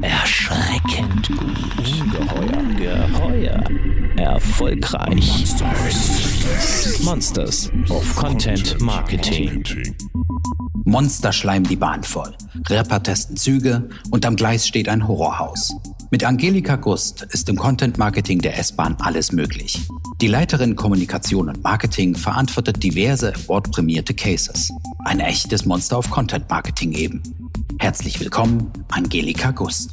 Erschreckend gut. Ungeheuer. Geheuer. Erfolgreich. Monsters of Content Marketing. Monster schleimen die Bahn voll. Rapper testen Züge und am Gleis steht ein Horrorhaus. Mit Angelika Gust ist im Content Marketing der S-Bahn alles möglich. Die Leiterin Kommunikation und Marketing verantwortet diverse award-prämierte Cases. Ein echtes Monster of Content Marketing eben. Herzlich willkommen, Angelika Gust.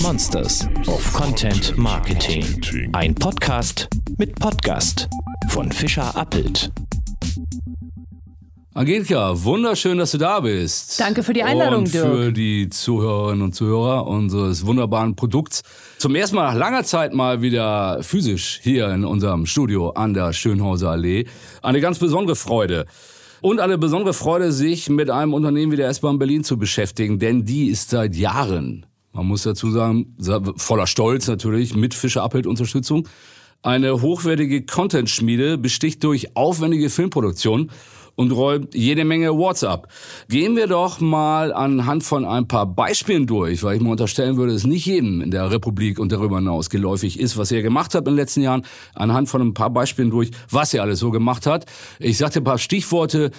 Monsters of Content Marketing. Ein Podcast mit Podcast von Fischer Appelt. Angelika, wunderschön, dass du da bist. Danke für die Einladung, und Dirk. für die Zuhörerinnen und Zuhörer unseres wunderbaren Produkts. Zum ersten Mal nach langer Zeit mal wieder physisch hier in unserem Studio an der Schönhauser Allee. Eine ganz besondere Freude. Und eine besondere Freude, sich mit einem Unternehmen wie der S-Bahn Berlin zu beschäftigen, denn die ist seit Jahren, man muss dazu sagen, voller Stolz natürlich, mit Fischer Appelt Unterstützung, eine hochwertige Content-Schmiede, besticht durch aufwendige Filmproduktion und räumt jede Menge Awards ab. Gehen wir doch mal anhand von ein paar Beispielen durch, weil ich mal unterstellen würde, dass nicht jedem in der Republik und darüber hinaus geläufig ist, was er gemacht hat in den letzten Jahren, anhand von ein paar Beispielen durch, was er alles so gemacht hat. Ich sagte ein paar Stichworte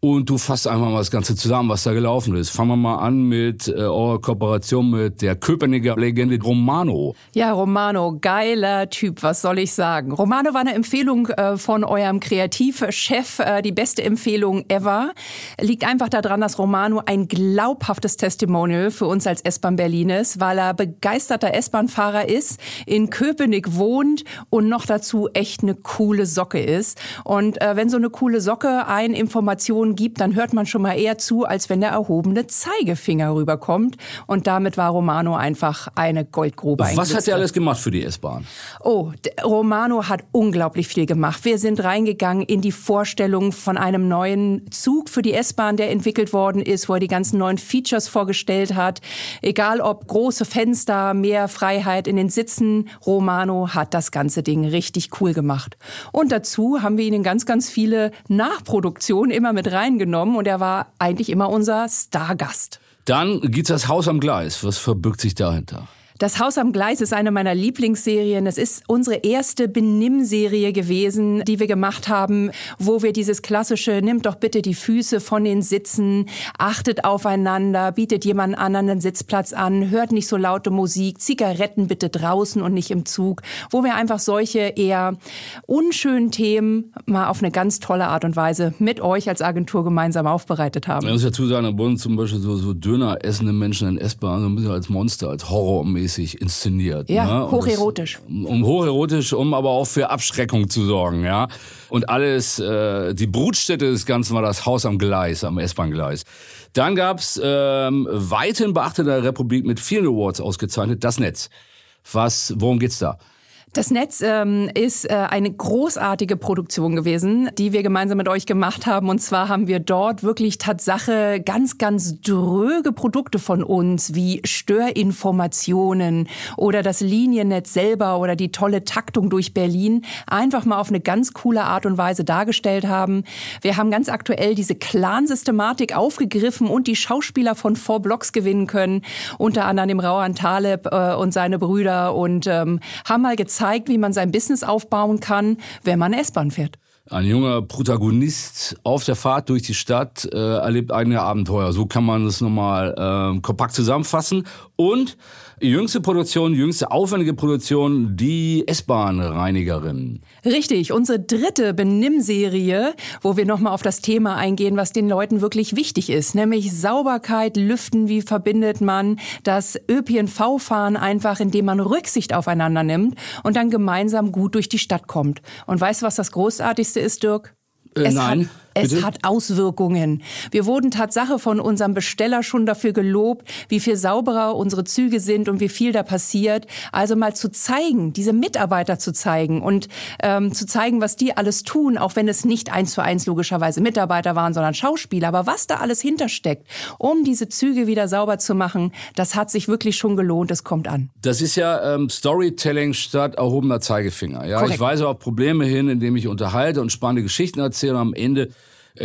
und du fasst einfach mal das Ganze zusammen, was da gelaufen ist. Fangen wir mal an mit äh, eurer Kooperation mit der Köpenicker Legende Romano. Ja, Romano, geiler Typ, was soll ich sagen? Romano war eine Empfehlung äh, von eurem Kreativchef, äh, die beste Empfehlung ever. Liegt einfach daran, dass Romano ein glaubhaftes Testimonial für uns als S-Bahn Berlin ist, weil er begeisterter S-Bahn-Fahrer ist, in Köpenick wohnt und noch dazu echt eine coole Socke ist. Und äh, wenn so eine coole Socke ein Gibt, dann hört man schon mal eher zu, als wenn der erhobene Zeigefinger rüberkommt. Und damit war Romano einfach eine Goldgrube. Was hat er alles gemacht für die S-Bahn? Oh, Romano hat unglaublich viel gemacht. Wir sind reingegangen in die Vorstellung von einem neuen Zug für die S-Bahn, der entwickelt worden ist, wo er die ganzen neuen Features vorgestellt hat. Egal ob große Fenster, mehr Freiheit in den Sitzen, Romano hat das ganze Ding richtig cool gemacht. Und dazu haben wir ihn in ganz, ganz viele Nachproduktionen immer mit reingenommen und er war eigentlich immer unser Stargast. Dann gibt's das Haus am Gleis. Was verbirgt sich dahinter? Das Haus am Gleis ist eine meiner Lieblingsserien. Es ist unsere erste Benimm-Serie gewesen, die wir gemacht haben, wo wir dieses klassische, nimmt doch bitte die Füße von den Sitzen, achtet aufeinander, bietet jemand anderen einen Sitzplatz an, hört nicht so laute Musik, Zigaretten bitte draußen und nicht im Zug, wo wir einfach solche eher unschönen Themen mal auf eine ganz tolle Art und Weise mit euch als Agentur gemeinsam aufbereitet haben. Ich muss dazu sagen, da wurden zum Beispiel so, so Döner essende Menschen in S-Bahn so ein bisschen als Monster, als Horrormäßig inszeniert. Ja, ne? hocherotisch. Das, um hocherotisch, um aber auch für Abschreckung zu sorgen, ja. Und alles, äh, die Brutstätte des Ganzen war das Haus am Gleis, am S-Bahn-Gleis. Dann gab's ähm, weithin beachteter Republik mit vielen Awards ausgezeichnet, das Netz. Was, worum geht's da? Das Netz ähm, ist äh, eine großartige Produktion gewesen, die wir gemeinsam mit euch gemacht haben. Und zwar haben wir dort wirklich Tatsache ganz, ganz dröge Produkte von uns, wie Störinformationen oder das Liniennetz selber oder die tolle Taktung durch Berlin, einfach mal auf eine ganz coole Art und Weise dargestellt haben. Wir haben ganz aktuell diese Clan-Systematik aufgegriffen und die Schauspieler von Four Blocks gewinnen können, unter anderem Rauhan Taleb äh, und seine Brüder und ähm, haben mal gezeigt, wie man sein Business aufbauen kann, wenn man S-Bahn fährt. Ein junger Protagonist auf der Fahrt durch die Stadt äh, erlebt eigene Abenteuer. So kann man es nochmal äh, kompakt zusammenfassen. Und jüngste Produktion, jüngste aufwendige Produktion, die S-Bahn-Reinigerin. Richtig, unsere dritte Benimm-Serie, wo wir nochmal auf das Thema eingehen, was den Leuten wirklich wichtig ist, nämlich Sauberkeit, Lüften, wie verbindet man das ÖPNV-Fahren einfach, indem man Rücksicht aufeinander nimmt und dann gemeinsam gut durch die Stadt kommt. Und weißt du, was das Großartigste ist, Dirk? Äh, nein. Hat, es bitte? hat Auswirkungen. Wir wurden Tatsache von unserem Besteller schon dafür gelobt, wie viel sauberer unsere Züge sind und wie viel da passiert. Also mal zu zeigen, diese Mitarbeiter zu zeigen und ähm, zu zeigen, was die alles tun, auch wenn es nicht eins zu eins logischerweise Mitarbeiter waren, sondern Schauspieler. Aber was da alles hintersteckt, um diese Züge wieder sauber zu machen, das hat sich wirklich schon gelohnt. Es kommt an. Das ist ja ähm, Storytelling statt erhobener Zeigefinger. Ja, Korrekt. ich weise auf Probleme hin, indem ich unterhalte und spannende Geschichten erzähle. Und am Ende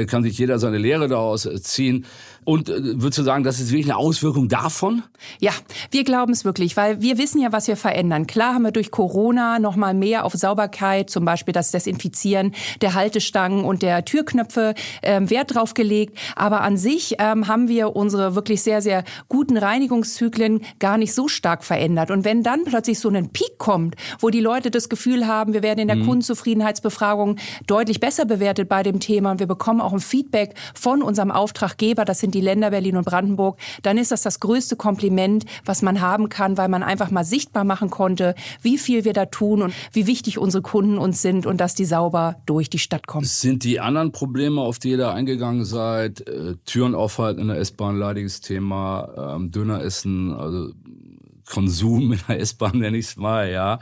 kann sich jeder seine Lehre daraus äh, ziehen. Und äh, würdest du sagen, das ist wirklich eine Auswirkung davon? Ja, wir glauben es wirklich, weil wir wissen ja, was wir verändern. Klar haben wir durch Corona noch mal mehr auf Sauberkeit, zum Beispiel das Desinfizieren der Haltestangen und der Türknöpfe ähm, Wert drauf gelegt. Aber an sich ähm, haben wir unsere wirklich sehr, sehr guten Reinigungszyklen gar nicht so stark verändert. Und wenn dann plötzlich so ein Peak kommt, wo die Leute das Gefühl haben, wir werden in der mhm. Kundenzufriedenheitsbefragung deutlich besser bewertet bei dem Thema und wir bekommen auch ein Feedback von unserem Auftraggeber, das sind die Länder Berlin und Brandenburg, dann ist das das größte Kompliment, was man haben kann, weil man einfach mal sichtbar machen konnte, wie viel wir da tun und wie wichtig unsere Kunden uns sind und dass die sauber durch die Stadt kommen. Sind die anderen Probleme, auf die ihr da eingegangen seid, äh, Türen aufhalten in der S-Bahn, leidiges Thema, ähm, Döner essen, also Konsum in der S-Bahn nenne ich es mal, ja.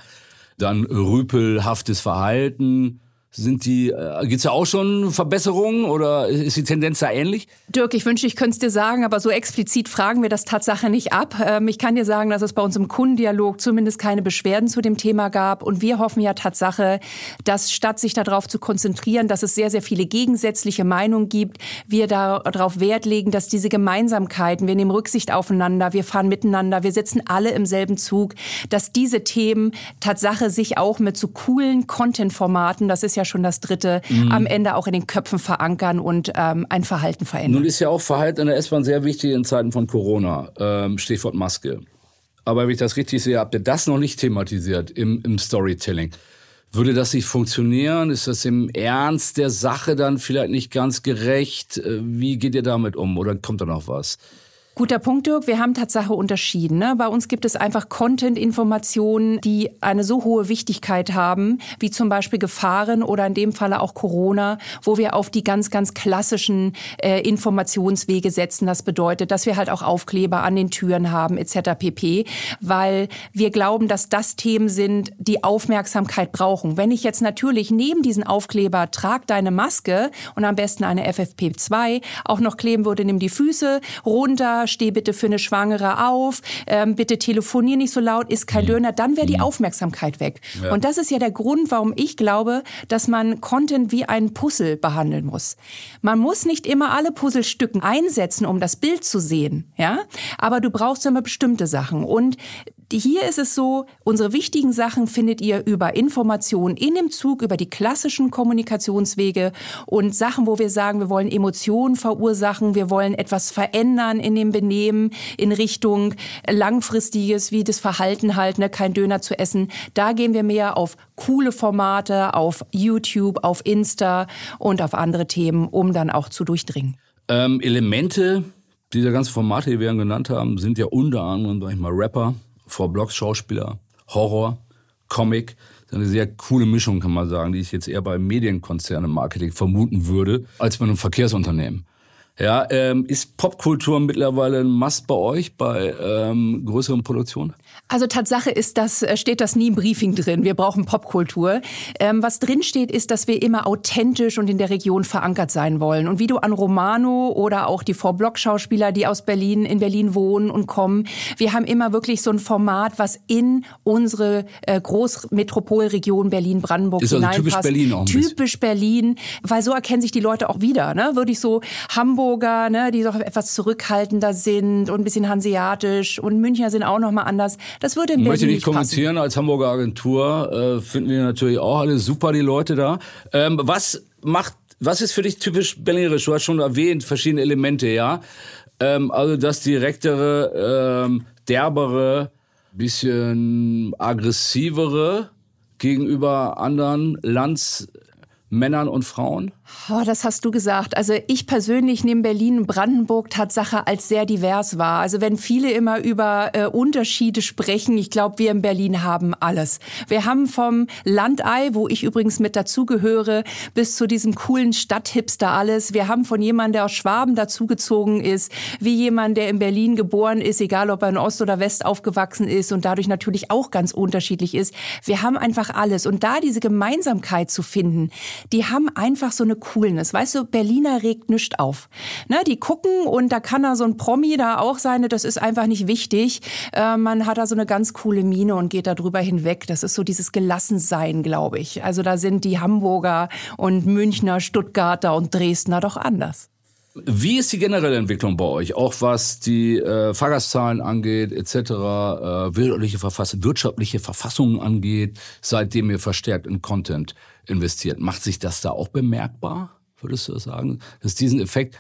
Dann rüpelhaftes Verhalten, sind die, äh, gibt's ja auch schon Verbesserungen oder ist die Tendenz da ähnlich? Dirk, ich wünschte, ich könnte es dir sagen, aber so explizit fragen wir das Tatsache nicht ab. Ähm, ich kann dir sagen, dass es bei uns im Kundendialog zumindest keine Beschwerden zu dem Thema gab. Und wir hoffen ja Tatsache, dass statt sich darauf zu konzentrieren, dass es sehr, sehr viele gegensätzliche Meinungen gibt, wir darauf Wert legen, dass diese Gemeinsamkeiten, wir nehmen Rücksicht aufeinander, wir fahren miteinander, wir sitzen alle im selben Zug, dass diese Themen Tatsache sich auch mit so coolen Content-Formaten, das ist ja schon das dritte, mhm. am Ende auch in den Köpfen verankern und ähm, ein Verhalten verändern. Nun ist ja auch Verhalten in der S-Bahn sehr wichtig in Zeiten von Corona. Ähm, Stichwort Maske. Aber wenn ich das richtig sehe, habt ihr das noch nicht thematisiert im, im Storytelling. Würde das nicht funktionieren? Ist das im Ernst der Sache dann vielleicht nicht ganz gerecht? Äh, wie geht ihr damit um? Oder kommt da noch was? Guter Punkt, Dirk. Wir haben Tatsache unterschieden. Ne? Bei uns gibt es einfach Content-Informationen, die eine so hohe Wichtigkeit haben, wie zum Beispiel Gefahren oder in dem Falle auch Corona, wo wir auf die ganz, ganz klassischen äh, Informationswege setzen. Das bedeutet, dass wir halt auch Aufkleber an den Türen haben etc. pp. Weil wir glauben, dass das Themen sind, die Aufmerksamkeit brauchen. Wenn ich jetzt natürlich neben diesen Aufkleber trag deine Maske und am besten eine FFP2 auch noch kleben würde, nimm die Füße runter, steh bitte für eine Schwangere auf, ähm, bitte telefonier nicht so laut, ist kein mhm. Döner, dann wäre die mhm. Aufmerksamkeit weg. Ja. Und das ist ja der Grund, warum ich glaube, dass man Content wie ein Puzzle behandeln muss. Man muss nicht immer alle Puzzlestücken einsetzen, um das Bild zu sehen, ja, aber du brauchst immer bestimmte Sachen und hier ist es so, unsere wichtigen Sachen findet ihr über Informationen in dem Zug, über die klassischen Kommunikationswege und Sachen, wo wir sagen, wir wollen Emotionen verursachen, wir wollen etwas verändern in dem Benehmen in Richtung langfristiges, wie das Verhalten halt, ne, kein Döner zu essen. Da gehen wir mehr auf coole Formate, auf YouTube, auf Insta und auf andere Themen, um dann auch zu durchdringen. Ähm, Elemente dieser ganzen Formate, die wir genannt haben, sind ja unter anderem, sag ich mal, Rapper, vor Blogs Schauspieler, Horror, Comic. Das ist eine sehr coole Mischung, kann man sagen, die ich jetzt eher bei Medienkonzernen Marketing vermuten würde, als bei einem Verkehrsunternehmen. Ja, ähm, ist Popkultur mittlerweile ein Must bei euch bei ähm, größeren Produktionen? Also Tatsache ist, das äh, steht das nie im Briefing drin. Wir brauchen Popkultur. Ähm, was drin steht, ist, dass wir immer authentisch und in der Region verankert sein wollen. Und wie du an Romano oder auch die Vorblock-Schauspieler, die aus Berlin in Berlin wohnen und kommen, wir haben immer wirklich so ein Format, was in unsere äh, Großmetropolregion Berlin-Brandenburg ist hineinpasst. Also typisch Berlin auch. Typisch Berlin, weil so erkennen sich die Leute auch wieder. Ne? Würde ich so Hamburg Hamburger, ne, die doch etwas zurückhaltender sind und ein bisschen hanseatisch und Münchner sind auch noch mal anders. Das würde in ich Berlin möchte nicht, nicht kommentieren. Passen. Als Hamburger Agentur äh, finden wir natürlich auch alle super die Leute da. Ähm, was macht, was ist für dich typisch berlinerisch? Du hast schon erwähnt verschiedene Elemente, ja. Ähm, also das direktere, ähm, derbere, bisschen aggressivere gegenüber anderen Landsmännern und Frauen? Oh, das hast du gesagt. Also ich persönlich nehme Berlin und Brandenburg Tatsache als sehr divers wahr. Also wenn viele immer über äh, Unterschiede sprechen, ich glaube, wir in Berlin haben alles. Wir haben vom Landei, wo ich übrigens mit dazugehöre, bis zu diesem coolen Stadthipster alles. Wir haben von jemandem, der aus Schwaben dazugezogen ist, wie jemand, der in Berlin geboren ist, egal ob er in Ost oder West aufgewachsen ist und dadurch natürlich auch ganz unterschiedlich ist. Wir haben einfach alles. Und da diese Gemeinsamkeit zu finden, die haben einfach so eine Coolness. Weißt du, Berliner regt nichts auf. Ne, die gucken und da kann da so ein Promi da auch sein, das ist einfach nicht wichtig. Äh, man hat da so eine ganz coole Mine und geht da drüber hinweg. Das ist so dieses Gelassensein, glaube ich. Also da sind die Hamburger und Münchner, Stuttgarter und Dresdner doch anders. Wie ist die generelle Entwicklung bei euch, auch was die äh, Fahrgastzahlen angeht, etc., äh, wirtschaftliche, Verfassung, wirtschaftliche Verfassungen angeht, seitdem ihr verstärkt in Content investiert? Macht sich das da auch bemerkbar, würdest du sagen, dass diesen Effekt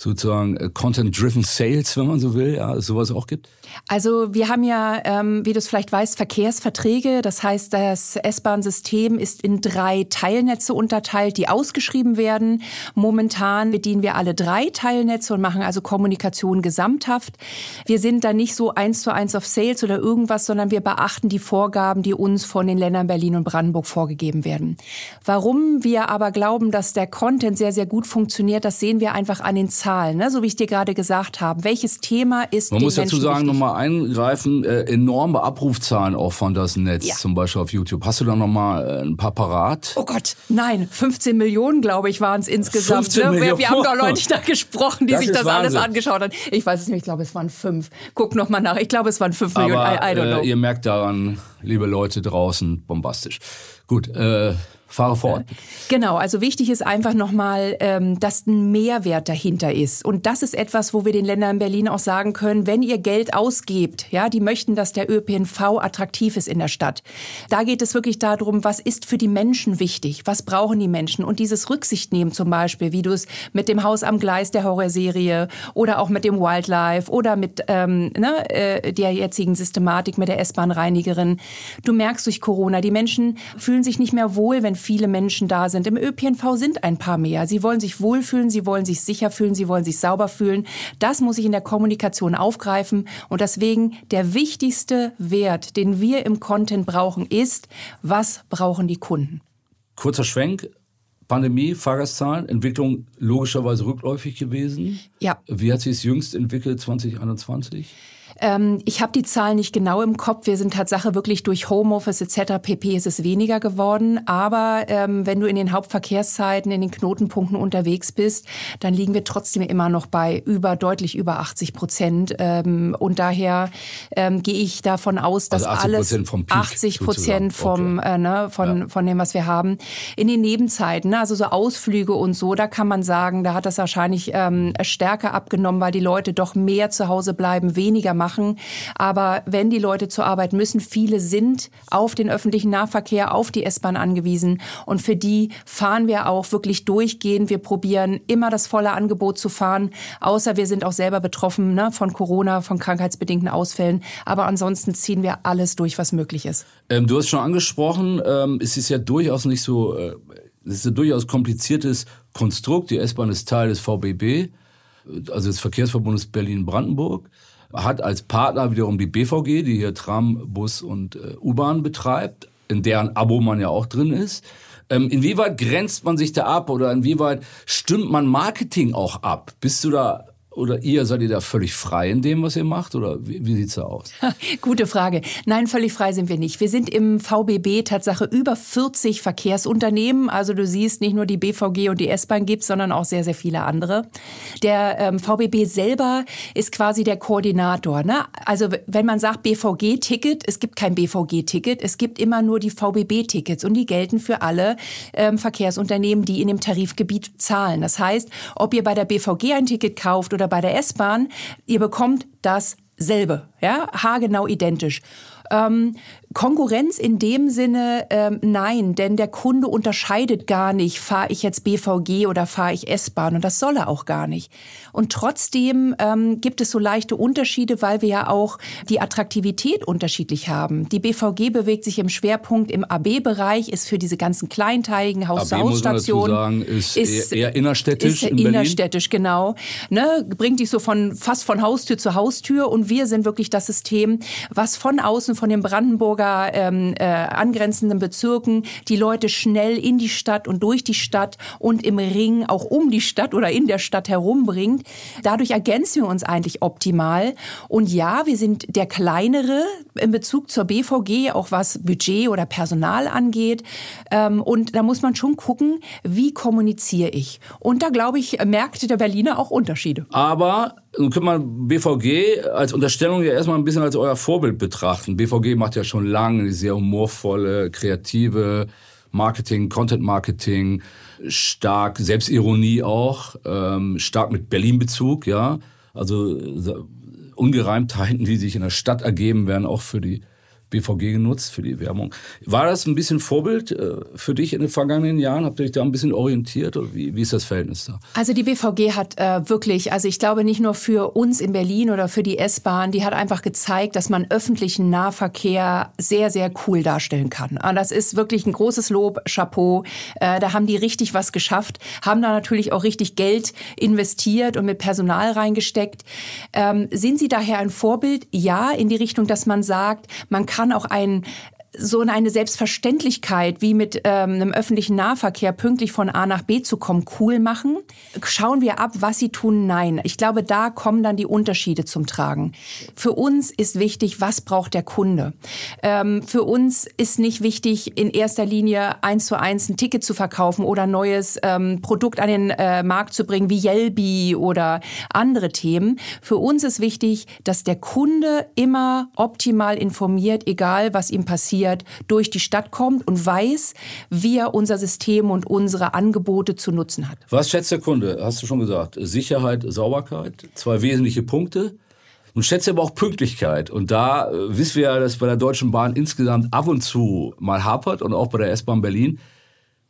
sozusagen äh, Content-Driven Sales, wenn man so will, ja, sowas auch gibt? Also wir haben ja, ähm, wie du es vielleicht weißt, Verkehrsverträge. Das heißt, das S-Bahn-System ist in drei Teilnetze unterteilt, die ausgeschrieben werden. Momentan bedienen wir alle drei Teilnetze und machen also Kommunikation gesamthaft. Wir sind da nicht so eins zu eins auf Sales oder irgendwas, sondern wir beachten die Vorgaben, die uns von den Ländern Berlin und Brandenburg vorgegeben werden. Warum wir aber glauben, dass der Content sehr, sehr gut funktioniert, das sehen wir einfach an den Zahlen Zahlen, ne? so wie ich dir gerade gesagt habe. Welches Thema ist Man muss dazu sagen, nochmal eingreifen, äh, enorme Abrufzahlen auch von das Netz, ja. zum Beispiel auf YouTube. Hast du da nochmal äh, ein paar parat? Oh Gott, nein, 15 Millionen, glaube ich, waren es insgesamt. 15 ne? wir, wir, haben da Leute da gesprochen, die das sich das Wahnsinn. alles angeschaut haben. Ich weiß es nicht, ich glaube, es waren fünf. Guck nochmal nach, ich glaube, es waren fünf Aber, Millionen. I, I know. Äh, ihr merkt daran, liebe Leute draußen, bombastisch. Gut, äh, Fahre fort. Genau, also wichtig ist einfach nochmal, ähm, dass ein Mehrwert dahinter ist. Und das ist etwas, wo wir den Ländern in Berlin auch sagen können, wenn ihr Geld ausgebt, ja, die möchten, dass der ÖPNV attraktiv ist in der Stadt. Da geht es wirklich darum, was ist für die Menschen wichtig? Was brauchen die Menschen? Und dieses Rücksicht nehmen zum Beispiel, wie du es mit dem Haus am Gleis der Horrorserie oder auch mit dem Wildlife oder mit ähm, ne, äh, der jetzigen Systematik mit der S-Bahn-Reinigerin. Du merkst durch Corona, die Menschen fühlen sich nicht mehr wohl, wenn viele Menschen da sind. Im ÖPNV sind ein paar mehr. Sie wollen sich wohlfühlen, sie wollen sich sicher fühlen, sie wollen sich sauber fühlen. Das muss ich in der Kommunikation aufgreifen. Und deswegen der wichtigste Wert, den wir im Content brauchen, ist, was brauchen die Kunden? Kurzer Schwenk. Pandemie, Fahrgastzahlen, Entwicklung logischerweise rückläufig gewesen. Ja. Wie hat sich es jüngst entwickelt 2021? Ähm, ich habe die Zahlen nicht genau im Kopf. Wir sind Tatsache wirklich durch Homeoffice etc. pp. ist es weniger geworden. Aber ähm, wenn du in den Hauptverkehrszeiten, in den Knotenpunkten unterwegs bist, dann liegen wir trotzdem immer noch bei über deutlich über 80 Prozent. Ähm, und daher ähm, gehe ich davon aus, dass also 80 alles vom Peak 80 Prozent vom okay. äh, ne, von Ja. von dem, was wir haben. In den Nebenzeiten, ne, also so Ausflüge und so, da kann man sagen, da hat das wahrscheinlich ähm, stärker abgenommen, weil die Leute doch mehr zu Hause bleiben, weniger machen. Aber wenn die Leute zur Arbeit müssen, viele sind auf den öffentlichen Nahverkehr, auf die S-Bahn angewiesen. Und für die fahren wir auch wirklich durchgehend. Wir probieren immer das volle Angebot zu fahren, außer wir sind auch selber betroffen ne, von Corona, von krankheitsbedingten Ausfällen. Aber ansonsten ziehen wir alles durch, was möglich ist. Ähm, du hast schon angesprochen, ähm, es ist ja durchaus nicht so, äh, es ist ein durchaus kompliziertes Konstrukt. Die S-Bahn ist Teil des VBB, also des Verkehrsverbundes Berlin-Brandenburg, hat als Partner wiederum die BVG, die hier Tram, Bus und äh, U-Bahn betreibt, in deren Abo man ja auch drin ist. Ähm, inwieweit grenzt man sich da ab oder inwieweit stimmt man Marketing auch ab? Bist du da oder ihr seid ihr da völlig frei in dem, was ihr macht oder wie, wie sieht's da aus? Gute Frage. Nein, völlig frei sind wir nicht. Wir sind im VBB Tatsache über 40 Verkehrsunternehmen. Also du siehst, nicht nur die BVG und die S-Bahn gibt, sondern auch sehr, sehr viele andere. Der ähm, VBB selber ist quasi der Koordinator. Ne? Also wenn man sagt BVG-Ticket, es gibt kein BVG-Ticket, es gibt immer nur die VBB-Tickets und die gelten für alle ähm, Verkehrsunternehmen, die in dem Tarifgebiet zahlen. Das heißt, ob ihr bei der BVG ein Ticket kauft oder bei der S-Bahn, ihr bekommt dasselbe, ja, haargenau identisch. Ähm, Konkurrenz in dem Sinne ähm, nein, denn der Kunde unterscheidet gar nicht, fahre ich jetzt BVG oder fahre ich S-Bahn und das soll er auch gar nicht. Und trotzdem ähm, gibt es so leichte Unterschiede, weil wir ja auch die Attraktivität unterschiedlich haben. Die BVG bewegt sich im Schwerpunkt im AB-Bereich, ist für diese ganzen kleinteiligen Haus-zu-Haus-Stationen. ist, ist eher, eher innerstädtisch ist in Berlin. innerstädtisch, genau. Ne, bringt dich so von fast von Haustür zu Haustür und wir sind wirklich das System, was von außen von den Brandenburger ähm, äh, angrenzenden Bezirken die Leute schnell in die Stadt und durch die Stadt und im Ring auch um die Stadt oder in der Stadt herumbringt. Dadurch ergänzen wir uns eigentlich optimal. Und ja, wir sind der kleinere in Bezug zur BVG, auch was Budget oder Personal angeht. Ähm, und da muss man schon gucken, wie kommuniziere ich. Und da glaube ich, merkte der Berliner auch Unterschiede. Aber nun kann man BVG als Unterstellung ja erstmal ein bisschen als euer Vorbild betrachten. BVG macht ja schon lange sehr humorvolle, kreative Marketing, Content Marketing, stark Selbstironie auch, ähm, stark mit Berlin-Bezug, ja. Also Ungereimtheiten, die sich in der Stadt ergeben, werden auch für die BVG genutzt für die Werbung. War das ein bisschen Vorbild äh, für dich in den vergangenen Jahren? Habt ihr euch da ein bisschen orientiert oder wie, wie ist das Verhältnis da? Also die BVG hat äh, wirklich, also ich glaube nicht nur für uns in Berlin oder für die S-Bahn, die hat einfach gezeigt, dass man öffentlichen Nahverkehr sehr, sehr cool darstellen kann. Und ah, das ist wirklich ein großes Lob, Chapeau. Äh, da haben die richtig was geschafft, haben da natürlich auch richtig Geld investiert und mit Personal reingesteckt. Ähm, sind Sie daher ein Vorbild? Ja, in die Richtung, dass man sagt, man kann kann auch ein so eine Selbstverständlichkeit wie mit ähm, einem öffentlichen Nahverkehr pünktlich von A nach B zu kommen cool machen? Schauen wir ab, was sie tun? Nein. Ich glaube, da kommen dann die Unterschiede zum Tragen. Für uns ist wichtig, was braucht der Kunde? Ähm, für uns ist nicht wichtig, in erster Linie eins zu eins ein Ticket zu verkaufen oder ein neues ähm, Produkt an den äh, Markt zu bringen, wie Yelby oder andere Themen. Für uns ist wichtig, dass der Kunde immer optimal informiert, egal was ihm passiert, motiviert durch die Stadt kommt und weiß, wie er unser System und unsere Angebote zu nutzen hat. Was schätzt der Kunde? Hast du schon gesagt. Sicherheit, Sauberkeit, zwei wesentliche Punkte. Und schätze aber auch Pünktlichkeit. Und da äh, wissen wir ja, dass bei der Deutschen Bahn insgesamt ab und zu mal hapert und auch bei der S-Bahn Berlin.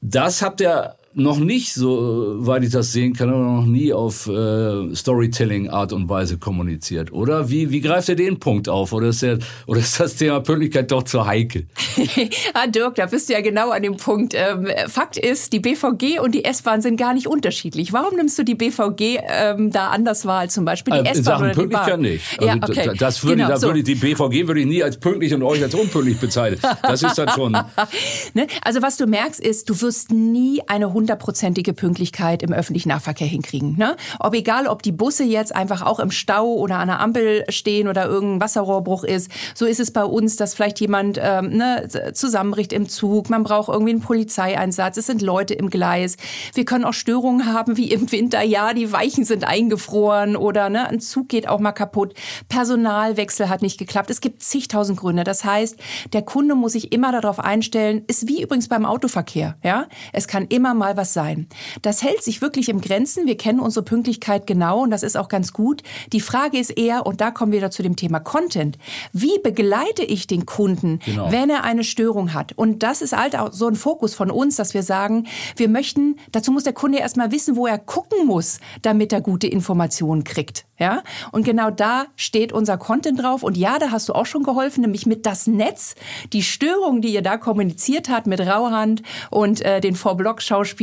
Das habt ihr noch nicht, so weit ich das sehen kann, noch nie auf äh, Storytelling-Art und Weise kommuniziert, oder? Wie, wie greift ihr den Punkt auf? Oder ist, der, oder ist das Thema Pünktlichkeit doch zu heikel? ah, Dirk, da bist du ja genau an dem Punkt. Ähm, Fakt ist, die BVG und die S-Bahn sind gar nicht unterschiedlich. Warum nimmst du die BVG ähm, da anders wahr als zum Beispiel die äh, S-Bahn oder die Bahn? nicht. Also ja, okay. Das würde, genau, da würde die BVG würde ich nie als pünktlich und euch als unpünktlich bezeichnen. Das ist dann schon... ne? Also was du merkst ist, du wirst nie eine hundertprozentige Pünktlichkeit im öffentlichen Nahverkehr hinkriegen. Ne? Ob egal, ob die Busse jetzt einfach auch im Stau oder an der Ampel stehen oder irgendein Wasserrohrbruch ist, so ist es bei uns, dass vielleicht jemand ähm, ne, zusammenbricht im Zug. Man braucht irgendwie einen Polizeieinsatz. Es sind Leute im Gleis. Wir können auch Störungen haben, wie im Winter. Ja, die Weichen sind eingefroren oder ne, ein Zug geht auch mal kaputt. Personalwechsel hat nicht geklappt. Es gibt zigtausend Gründe. Das heißt, der Kunde muss sich immer darauf einstellen. Ist wie übrigens beim Autoverkehr. Ja, es kann immer mal was sein. Das hält sich wirklich im Grenzen. Wir kennen unsere Pünktlichkeit genau und das ist auch ganz gut. Die Frage ist eher, und da kommen wir wieder zu dem Thema Content. Wie begleite ich den Kunden, genau. wenn er eine Störung hat? Und das ist halt auch so ein Fokus von uns, dass wir sagen, wir möchten, dazu muss der Kunde erstmal wissen, wo er gucken muss, damit er gute Informationen kriegt. Ja? Und genau da steht unser Content drauf. Und ja, da hast du auch schon geholfen, nämlich mit das Netz, die Störung, die ihr da kommuniziert habt mit Rauhand und äh, den Vorblock-Schauspielern,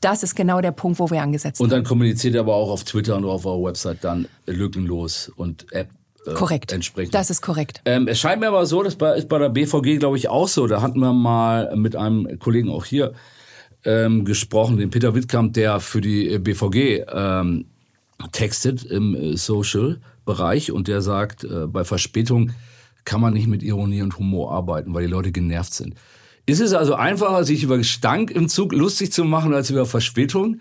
das ist genau der Punkt, wo wir angesetzt haben. Und dann kommuniziert ihr aber auch auf Twitter und auf eurer Website dann lückenlos und App äh, korrekt. entsprechend. Das ist korrekt. Ähm, es scheint mir aber so, das ist bei der BVG, glaube ich, auch so. Da hatten wir mal mit einem Kollegen auch hier ähm, gesprochen, den Peter Wittkamp, der für die BVG ähm, textet im äh, Social-Bereich und der sagt, äh, bei Verspätung kann man nicht mit Ironie und Humor arbeiten, weil die Leute genervt sind. Ist es also einfacher, sich über Gestank im Zug lustig zu machen, als über Verspätung?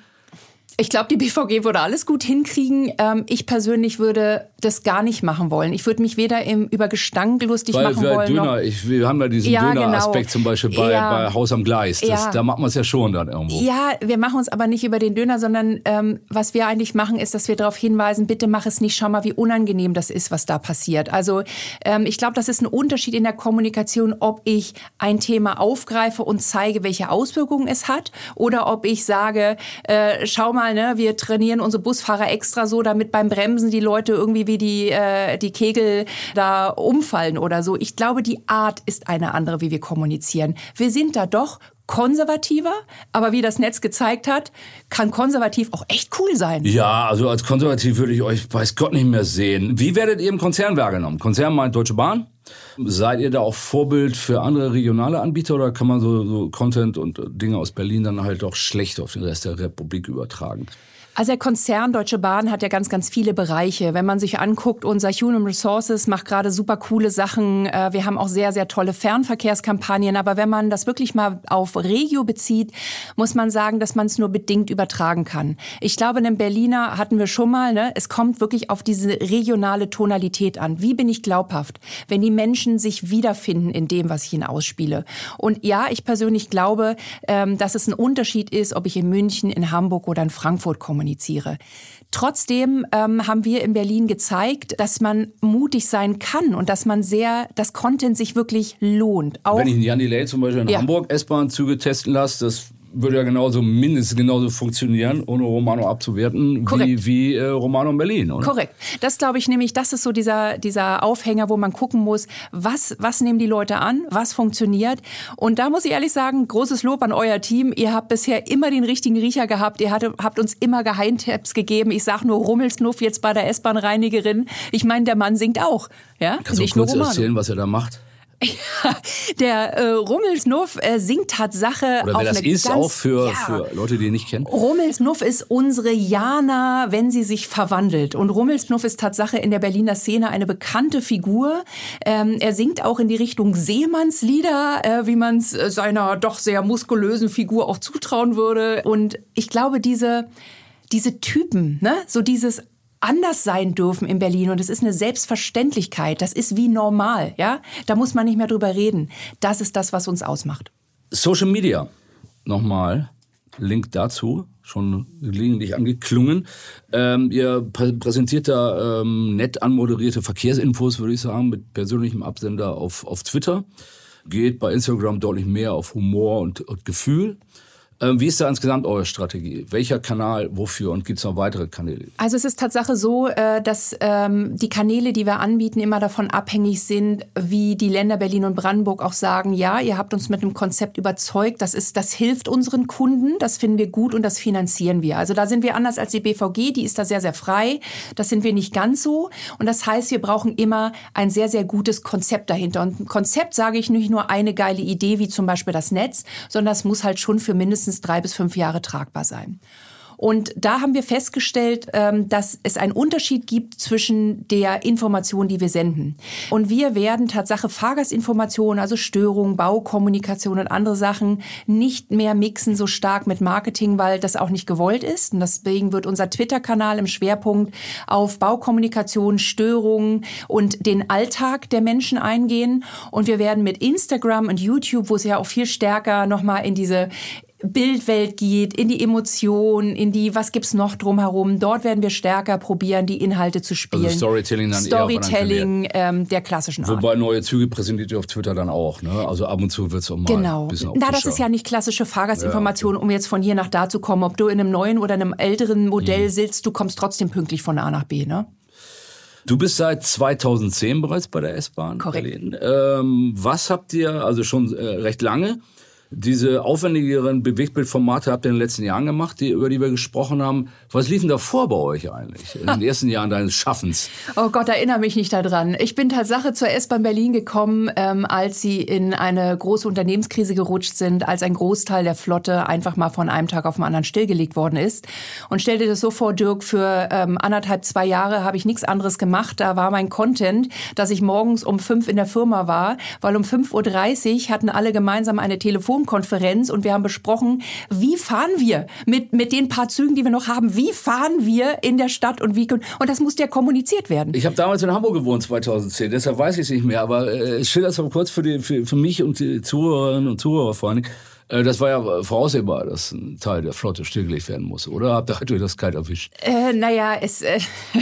Ich glaube, die BVG würde alles gut hinkriegen. Ähm, ich persönlich würde das gar nicht machen wollen. Ich würde mich weder im, über Gestank lustig Weil, machen wollen. Döner, ich, wir haben ja diesen ja, Döner-Aspekt genau. zum Beispiel bei, ja. bei, Haus am Gleis. Das, ja. Da macht man es ja schon dann irgendwo. Ja, wir machen uns aber nicht über den Döner, sondern ähm, was wir eigentlich machen, ist, dass wir darauf hinweisen, bitte mach es nicht, schau mal, wie unangenehm das ist, was da passiert. Also ähm, ich glaube, das ist ein Unterschied in der Kommunikation, ob ich ein Thema aufgreife und zeige, welche Auswirkungen es hat, oder ob ich sage, äh, schau mal, mal, ne, wir trainieren unsere Busfahrer extra so, damit beim Bremsen die Leute irgendwie wie die, äh, die Kegel da umfallen oder so. Ich glaube, die Art ist eine andere, wie wir kommunizieren. Wir sind da doch konservativer, aber wie das Netz gezeigt hat, kann konservativ auch echt cool sein. Ja, also als konservativ würde ich euch weiß Gott nicht mehr sehen. Wie werdet ihr im Konzern wahrgenommen? Konzern meint Deutsche Bahn? Seid ihr da auch Vorbild für andere regionale Anbieter oder kann man so, so Content und Dinge aus Berlin dann halt auch schlecht auf den Rest der Republik übertragen? Also der Konzern Deutsche Bahn hat ja ganz, ganz viele Bereiche. Wenn man sich anguckt, unser Human Resources macht gerade super coole Sachen. Äh, wir haben auch sehr, sehr tolle Fernverkehrskampagnen. Aber wenn man das wirklich mal auf Regio bezieht, muss man sagen, dass man es nur bedingt übertragen kann. Ich glaube, in Berliner hatten wir schon mal, ne, es kommt wirklich auf diese regionale Tonalität an. Wie bin ich glaubhaft, wenn die Menschen sich wiederfinden in dem, was ich ihnen ausspiele? Und ja, ich persönlich glaube, ähm, dass es ein Unterschied ist, ob ich in München, in Hamburg oder in Frankfurt kommuniziere. Trotzdem ähm, haben wir in Berlin gezeigt, dass man mutig sein kann und dass man sehr, dass Content sich wirklich lohnt. Auch Wenn ich Jan Delay zum Beispiel in ja. Hamburg S-Bahn-Züge testen lasse, das würde ja genauso mindestens genauso funktionieren, ohne Romano abzuwerten, Korrekt. wie, wie äh, Romano in Berlin. Oder? Korrekt. Das glaube ich nämlich, das ist so dieser, dieser Aufhänger, wo man gucken muss, was, was nehmen die Leute an, was funktioniert. Und da muss ich ehrlich sagen, großes Lob an euer Team. Ihr habt bisher immer den richtigen Riecher gehabt. Ihr hatte, habt uns immer Geheimtipps gegeben. Ich sage nur Rummelsnuff jetzt bei der S-Bahn-Reinigerin. Ich meine, der Mann singt auch. Ja? Kannst du kurz erzählen, was er da macht? Ja, der äh, Rummelsnuff äh, singt Tatsache Oder wer das ist, ganz, auch für, ja. für Leute, die ihn nicht kennen. Rummelsnuff ist unsere Jana, wenn sie sich verwandelt. Und Rummelsnuff ist Tatsache in der Berliner Szene eine bekannte Figur. Ähm, er singt auch in die Richtung Seemannslieder, äh, wie man es äh, seiner doch sehr muskulösen Figur auch zutrauen würde. Und ich glaube, diese diese Typen, ne? so dieses anders sein dürfen in Berlin und es ist eine Selbstverständlichkeit. Das ist wie normal, ja. Da muss man nicht mehr drüber reden. Das ist das, was uns ausmacht. Social Media. Nochmal. Link dazu, schon gelegentlich angeklungen. Ähm, ihr prä präsentiert da ähm, nett anmoderierte Verkehrsinfos, würde ich sagen, mit persönlichem Absender auf, auf Twitter. Geht bei Instagram deutlich mehr auf Humor und, und Gefühl. Ähm, wie ist da insgesamt eure Strategie? Welcher Kanal, wofür und gibt es noch weitere Kanäle? Also es ist Tatsache so, äh, dass ähm, die Kanäle, die wir anbieten, immer davon abhängig sind, wie die Länder Berlin und Brandenburg auch sagen, ja, ihr habt uns mit einem Konzept überzeugt, das, ist, das hilft unseren Kunden, das finden wir gut und das finanzieren wir. Also da sind wir anders als die BVG, die ist da sehr, sehr frei. Das sind wir nicht ganz so. Und das heißt, wir brauchen immer ein sehr, sehr gutes Konzept dahinter. Und ein Konzept sage ich nicht nur eine geile Idee, wie zum Beispiel das Netz, sondern es muss halt schon für mindestens mindestens drei bis fünf Jahre tragbar sein. Und da haben wir festgestellt, ähm, dass es einen Unterschied gibt zwischen der Information, die wir senden. Und wir werden Tatsache Fahrgastinformationen, also Störungen, Baukommunikation und andere Sachen nicht mehr mixen so stark mit Marketing, weil das auch nicht gewollt ist. Und deswegen wird unser Twitter-Kanal im Schwerpunkt auf Baukommunikation, Störungen und den Alltag der Menschen eingehen. Und wir werden mit Instagram und YouTube, wo es ja auch viel stärker nochmal in diese Bildwelt geht, in die Emotionen, in die, was gibt's noch drumherum. Dort werden wir stärker probieren, die Inhalte zu spielen. Also Storytelling dann Storytelling ähm, der klassischen Art. Wobei neue Züge präsentiert ihr auf Twitter dann auch. Ne? Also ab und zu wird's auch mal genau. ein bisschen Genau. Na, das ist ja nicht klassische Fahrgastinformation, ja, okay. um jetzt von hier nach da zu kommen. Ob du in einem neuen oder einem älteren Modell mhm. sitzt, du kommst trotzdem pünktlich von A nach B. Ne? Du bist seit 2010 bereits bei der S-Bahn. Korrekt. Berlin. Ähm, was habt ihr, also schon äh, recht lange, diese aufwendigeren Bewegtbildformate habt ihr in den letzten Jahren gemacht, die, über die wir gesprochen haben. Was lief denn da vor bei euch eigentlich in den ersten Jahren deines Schaffens? Oh Gott, erinnere mich nicht daran. Ich bin Tatsache zur S-Bahn Berlin gekommen, ähm, als sie in eine große Unternehmenskrise gerutscht sind, als ein Großteil der Flotte einfach mal von einem Tag auf den anderen stillgelegt worden ist. Und stell dir das so vor, Dirk, für ähm, anderthalb, zwei Jahre habe ich nichts anderes gemacht. Da war mein Content, dass ich morgens um fünf in der Firma war, weil um 5.30 Uhr hatten alle gemeinsam eine Telefon Telefonkonferenz und wir haben besprochen, wie fahren wir mit, mit den paar Zügen, die wir noch haben, wie fahren wir in der Stadt und wie können, und das muss ja kommuniziert werden. Ich habe damals in Hamburg gewohnt, 2010, deshalb weiß ich es nicht mehr, aber äh, schilder es mal kurz für, die, für, für mich und die Zuhörerinnen und Zuhörer vor allem. Äh, das war ja voraussehbar, dass ein Teil der Flotte stillgelegt werden muss, oder? Habt ihr das kalt erwischt? Äh, naja, es, äh,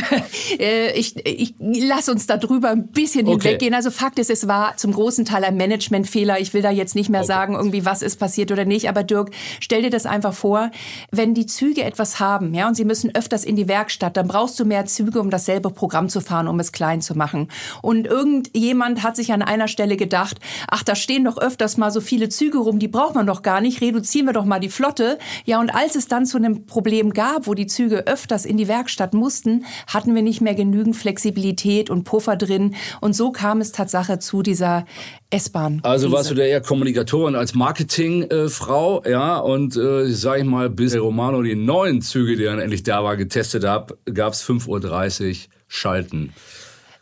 äh, ich, ich lass uns da drüber ein bisschen okay. hinweggehen. Also Fakt ist, es war zum großen Teil ein Managementfehler. Ich will da jetzt nicht mehr okay. sagen, irgendwie was ist passiert oder nicht. Aber Dirk, stell dir das einfach vor, wenn die Züge etwas haben, ja, und sie müssen öfters in die Werkstatt, dann brauchst du mehr Züge, um dasselbe Programm zu fahren, um es klein zu machen. Und irgendjemand hat sich an einer Stelle gedacht, ach, da stehen doch öfters mal so viele Züge rum, die braucht man doch doch gar nicht, reduzieren wir doch mal die Flotte. Ja, und als es dann zu einem Problem gab, wo die Züge öfters in die Werkstatt mussten, hatten wir nicht mehr genügend Flexibilität und Puffer drin. Und so kam es Tatsache zu dieser S-Bahn. Also warst du da eher Kommunikatorin als Marketingfrau, äh, ja, und äh, sag ich mal, bis Romano die neuen Züge, die dann endlich da war, getestet hat, gab es 5.30 Uhr Schalten.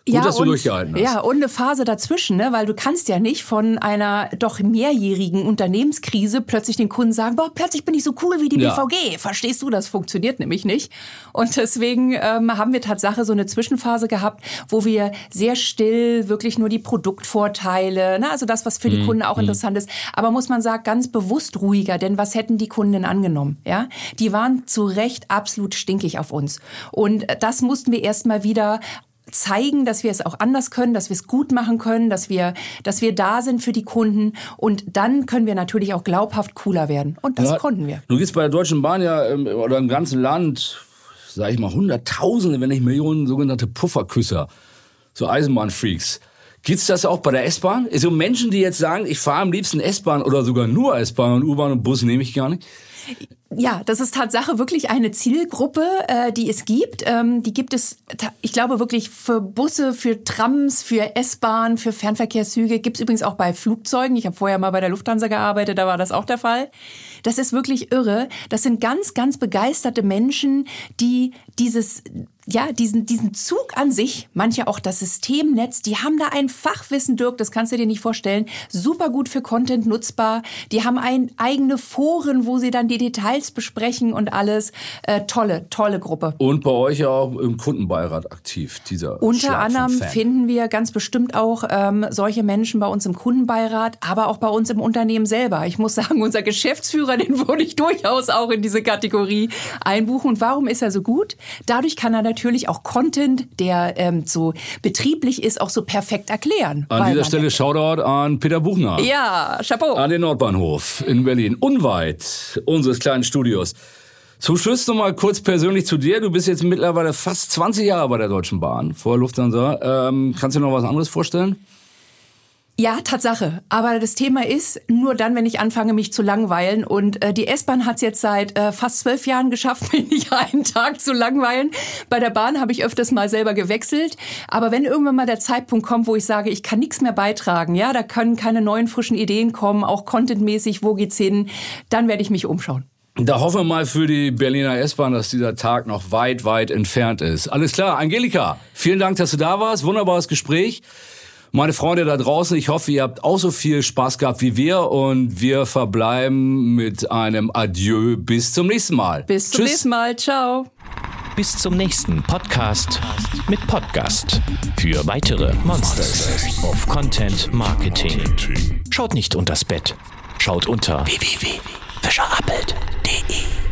Gut, ja, dass du und, durchgehalten hast. Ja, und eine Phase dazwischen, ne? weil du kannst ja nicht von einer doch mehrjährigen Unternehmenskrise plötzlich den Kunden sagen, boah, plötzlich bin ich so cool wie die ja. BVG. Verstehst du? Das funktioniert nämlich nicht. Und deswegen ähm, haben wir Tatsache so eine Zwischenphase gehabt, wo wir sehr still wirklich nur die Produktvorteile, ne? also das, was für die mhm. Kunden auch mhm. interessant ist, aber muss man sagen, ganz bewusst ruhiger, denn was hätten die Kunden denn angenommen? Ja? Die waren zu Recht absolut stinkig auf uns. Und das mussten wir erstmal wieder zeigen, dass wir es auch anders können, dass wir es gut machen können, dass wir, dass wir da sind für die Kunden und dann können wir natürlich auch glaubhaft cooler werden. Und das ja, konnten wir. Du gehst bei der Deutschen Bahn ja ähm, oder im ganzen Land, sage ich mal, Hunderttausende, wenn nicht Millionen sogenannte Pufferküsser, so Eisenbahnfreaks. Gibt's das auch bei der S-Bahn? So also Menschen, die jetzt sagen, ich fahre am liebsten S-Bahn oder sogar nur S-Bahn und U-Bahn und Bus nehme ich gar nicht? Ja, das ist Tatsache wirklich eine Zielgruppe, äh, die es gibt. Ähm, die gibt es, ich glaube wirklich für Busse, für Trams, für S-Bahn, für Fernverkehrszüge. Gibt es übrigens auch bei Flugzeugen. Ich habe vorher mal bei der Lufthansa gearbeitet, da war das auch der Fall. Das ist wirklich irre. Das sind ganz, ganz begeisterte Menschen, die dieses ja, diesen, diesen Zug an sich, manche auch das Systemnetz, die haben da ein Fachwissen, Dirk, das kannst du dir nicht vorstellen. Super gut für Content nutzbar. Die haben ein eigene Foren, wo sie dann die Details besprechen und alles. Äh, tolle, tolle Gruppe. Und bei euch auch im Kundenbeirat aktiv, dieser Unter anderem finden wir ganz bestimmt auch ähm, solche Menschen bei uns im Kundenbeirat, aber auch bei uns im Unternehmen selber. Ich muss sagen, unser Geschäftsführer, den würde ich durchaus auch in diese Kategorie einbuchen. Und warum ist er so gut? Dadurch kann er natürlich auch Content, der ähm, so betrieblich ist, auch so perfekt erklären. An dieser Stelle Shoutout an Peter Buchner. Ja, Chapeau. An den Nordbahnhof in Berlin, unweit unseres kleinen Studios. Zum Schluss noch mal kurz persönlich zu dir. Du bist jetzt mittlerweile fast 20 Jahre bei der Deutschen Bahn, vor Lufthansa. Ähm, kannst du dir noch was anderes vorstellen? Ja, Tatsache. Aber das Thema ist, nur dann, wenn ich anfange, mich zu langweilen. Und äh, die S-Bahn hat es jetzt seit äh, fast zwölf Jahren geschafft, mich nicht einen Tag zu langweilen. Bei der Bahn habe ich öfters mal selber gewechselt. Aber wenn irgendwann mal der Zeitpunkt kommt, wo ich sage, ich kann nichts mehr beitragen, ja, da können keine neuen frischen Ideen kommen, auch contentmäßig, wo geht's hin, dann werde ich mich umschauen. Da hoffen wir mal für die Berliner S-Bahn, dass dieser Tag noch weit, weit entfernt ist. Alles klar, Angelika, vielen Dank, dass du da warst. Wunderbares Gespräch. Meine Freunde da draußen, ich hoffe, ihr habt auch so viel Spaß gehabt wie wir und wir verbleiben mit einem Adieu. Bis zum nächsten Mal. Bis zum Tschüss. nächsten Mal. Ciao. Bis zum nächsten Podcast mit Podcast. Für weitere Monsters of Content Marketing. Schaut nicht unters Bett. Schaut unter www.fischerappelt.de.